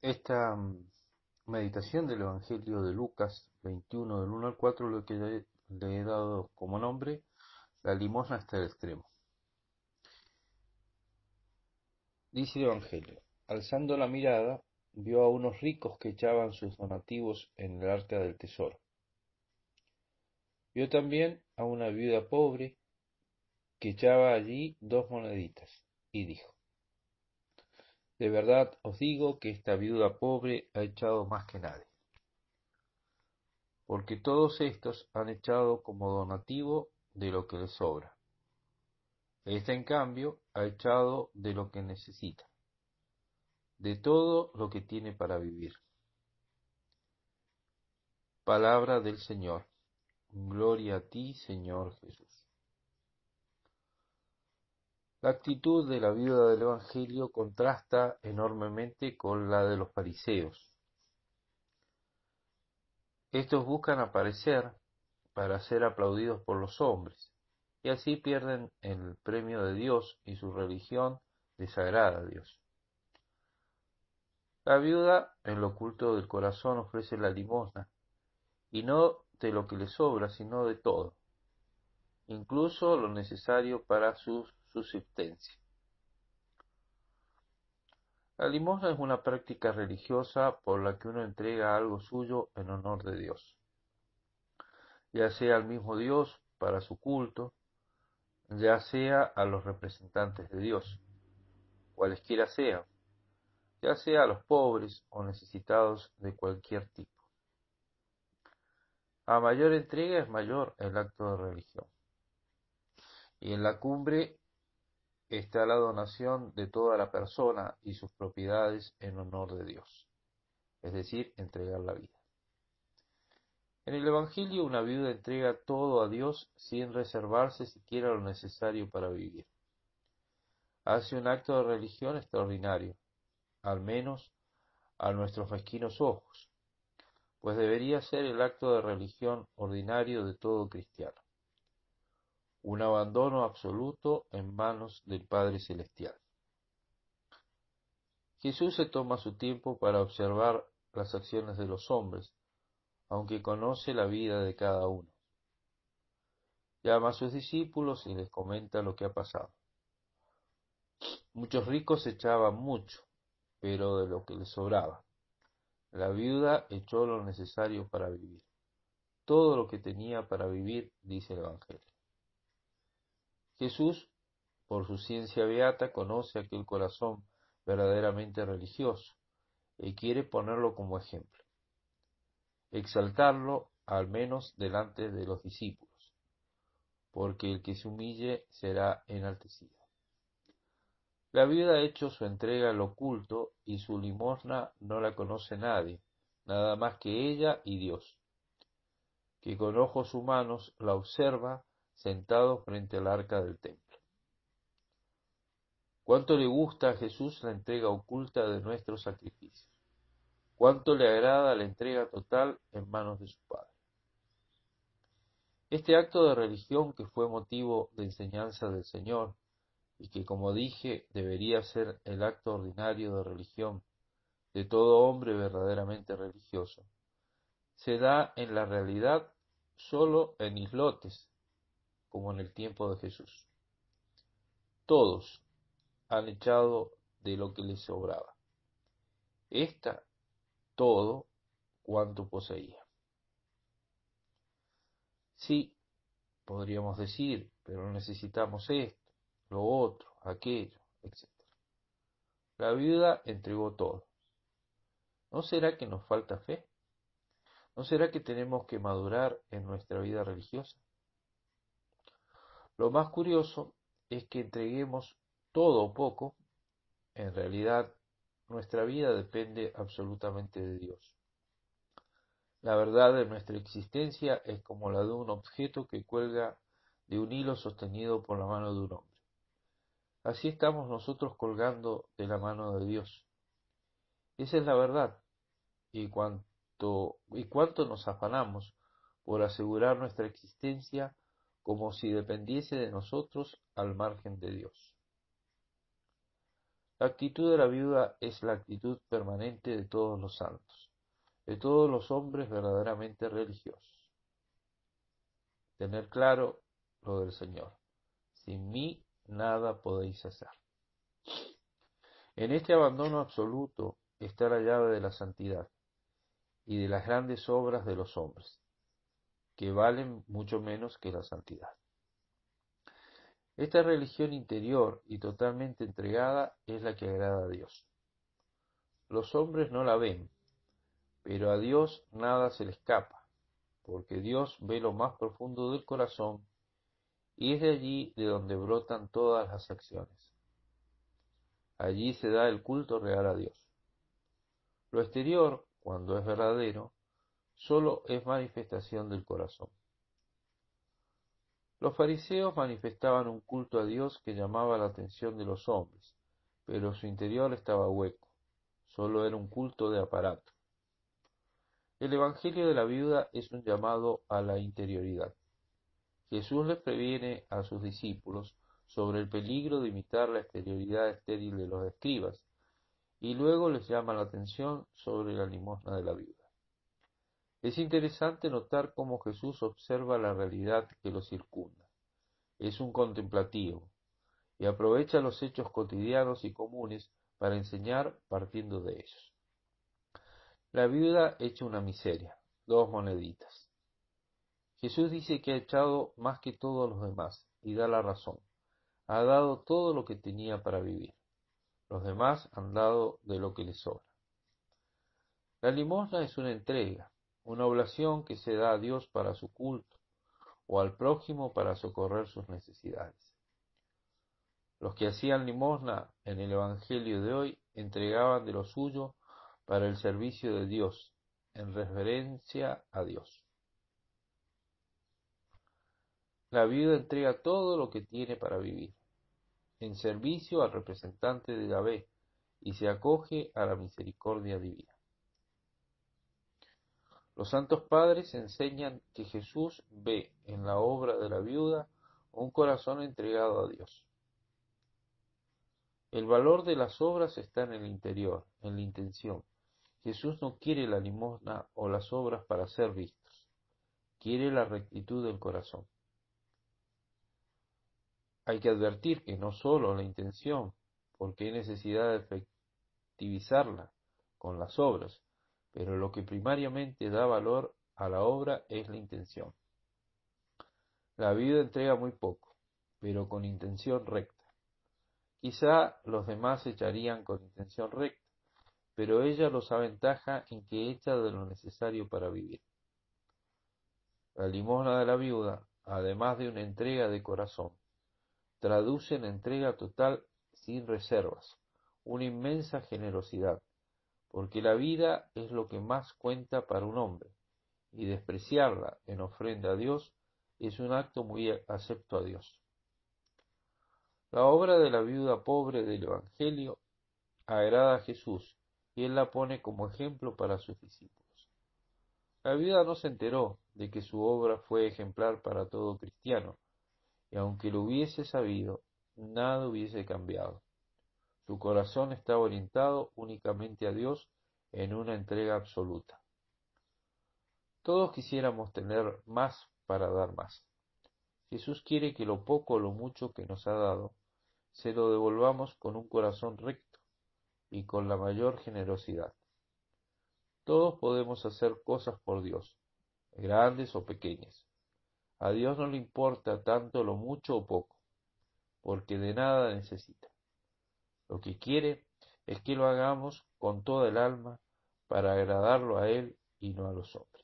Esta mm, meditación del Evangelio de Lucas 21 del 1 al 4 lo que le, le he dado como nombre la limosna hasta el extremo. Dice el Evangelio, alzando la mirada, vio a unos ricos que echaban sus donativos en el arca del tesoro. Vio también a una viuda pobre que echaba allí dos moneditas, y dijo, De verdad os digo que esta viuda pobre ha echado más que nadie, porque todos estos han echado como donativo de lo que les sobra. Esta, en cambio, ha echado de lo que necesita, de todo lo que tiene para vivir. Palabra del Señor. Gloria a ti, Señor Jesús. La actitud de la viuda del Evangelio contrasta enormemente con la de los fariseos. Estos buscan aparecer para ser aplaudidos por los hombres, y así pierden el premio de Dios y su religión desagrada a Dios. La viuda, en lo oculto del corazón, ofrece la limosna, y no de lo que le sobra, sino de todo, incluso lo necesario para su subsistencia. La limosna es una práctica religiosa por la que uno entrega algo suyo en honor de Dios, ya sea al mismo Dios para su culto, ya sea a los representantes de Dios, cualesquiera sean, ya sea a los pobres o necesitados de cualquier tipo. A mayor entrega es mayor el acto de religión. Y en la cumbre está la donación de toda la persona y sus propiedades en honor de Dios, es decir, entregar la vida. En el Evangelio una viuda entrega todo a Dios sin reservarse siquiera lo necesario para vivir. Hace un acto de religión extraordinario, al menos a nuestros mezquinos ojos, pues debería ser el acto de religión ordinario de todo cristiano un abandono absoluto en manos del Padre Celestial. Jesús se toma su tiempo para observar las acciones de los hombres, aunque conoce la vida de cada uno. Llama a sus discípulos y les comenta lo que ha pasado. Muchos ricos echaban mucho, pero de lo que les sobraba. La viuda echó lo necesario para vivir. Todo lo que tenía para vivir, dice el Evangelio. Jesús, por su ciencia beata, conoce aquel corazón verdaderamente religioso y quiere ponerlo como ejemplo, exaltarlo al menos delante de los discípulos, porque el que se humille será enaltecido. La viuda ha hecho su entrega al oculto y su limosna no la conoce nadie, nada más que ella y Dios, que con ojos humanos la observa sentado frente al arca del templo. Cuánto le gusta a Jesús la entrega oculta de nuestros sacrificios. Cuánto le agrada la entrega total en manos de su Padre. Este acto de religión que fue motivo de enseñanza del Señor y que, como dije, debería ser el acto ordinario de religión de todo hombre verdaderamente religioso, se da en la realidad solo en islotes como en el tiempo de Jesús. Todos han echado de lo que les sobraba. Esta, todo cuanto poseía. Sí, podríamos decir, pero necesitamos esto, lo otro, aquello, etc. La viuda entregó todo. ¿No será que nos falta fe? ¿No será que tenemos que madurar en nuestra vida religiosa? Lo más curioso es que entreguemos todo o poco, en realidad nuestra vida depende absolutamente de Dios. La verdad de nuestra existencia es como la de un objeto que cuelga de un hilo sostenido por la mano de un hombre. Así estamos nosotros colgando de la mano de Dios. Esa es la verdad. Y cuanto, y cuánto nos afanamos por asegurar nuestra existencia como si dependiese de nosotros al margen de Dios. La actitud de la viuda es la actitud permanente de todos los santos, de todos los hombres verdaderamente religiosos. Tener claro lo del Señor. Sin mí nada podéis hacer. En este abandono absoluto está la llave de la santidad y de las grandes obras de los hombres, que valen mucho menos que la santidad. Esta religión interior y totalmente entregada es la que agrada a Dios. Los hombres no la ven, pero a Dios nada se le escapa, porque Dios ve lo más profundo del corazón y es de allí de donde brotan todas las acciones. Allí se da el culto real a Dios. Lo exterior, cuando es verdadero, solo es manifestación del corazón. Los fariseos manifestaban un culto a Dios que llamaba la atención de los hombres, pero su interior estaba hueco, solo era un culto de aparato. El Evangelio de la viuda es un llamado a la interioridad. Jesús les previene a sus discípulos sobre el peligro de imitar la exterioridad estéril de los escribas, y luego les llama la atención sobre la limosna de la viuda. Es interesante notar cómo Jesús observa la realidad que lo circunda. Es un contemplativo y aprovecha los hechos cotidianos y comunes para enseñar partiendo de ellos. La viuda echa una miseria, dos moneditas. Jesús dice que ha echado más que todos los demás y da la razón. Ha dado todo lo que tenía para vivir. Los demás han dado de lo que les sobra. La limosna es una entrega, una oblación que se da a Dios para su culto o al prójimo para socorrer sus necesidades. Los que hacían limosna en el Evangelio de hoy entregaban de lo suyo para el servicio de Dios, en reverencia a Dios. La viuda entrega todo lo que tiene para vivir, en servicio al representante de Yahvé, y se acoge a la misericordia divina. Los santos padres enseñan que Jesús ve en la obra de la viuda un corazón entregado a Dios. El valor de las obras está en el interior, en la intención. Jesús no quiere la limosna o las obras para ser vistos, quiere la rectitud del corazón. Hay que advertir que no solo la intención, porque hay necesidad de efectivizarla con las obras, pero lo que primariamente da valor a la obra es la intención. La vida entrega muy poco, pero con intención recta. Quizá los demás echarían con intención recta, pero ella los aventaja en que echa de lo necesario para vivir. La limosna de la viuda, además de una entrega de corazón, traduce en entrega total sin reservas, una inmensa generosidad, porque la vida es lo que más cuenta para un hombre, y despreciarla en ofrenda a Dios es un acto muy acepto a Dios. La obra de la viuda pobre del Evangelio agrada a Jesús y él la pone como ejemplo para sus discípulos. La viuda no se enteró de que su obra fue ejemplar para todo cristiano, y aunque lo hubiese sabido, nada hubiese cambiado. Su corazón estaba orientado únicamente a Dios en una entrega absoluta. Todos quisiéramos tener más para dar más. Jesús quiere que lo poco o lo mucho que nos ha dado se lo devolvamos con un corazón recto y con la mayor generosidad. Todos podemos hacer cosas por Dios, grandes o pequeñas. A Dios no le importa tanto lo mucho o poco, porque de nada necesita. Lo que quiere es que lo hagamos con toda el alma para agradarlo a Él y no a los hombres.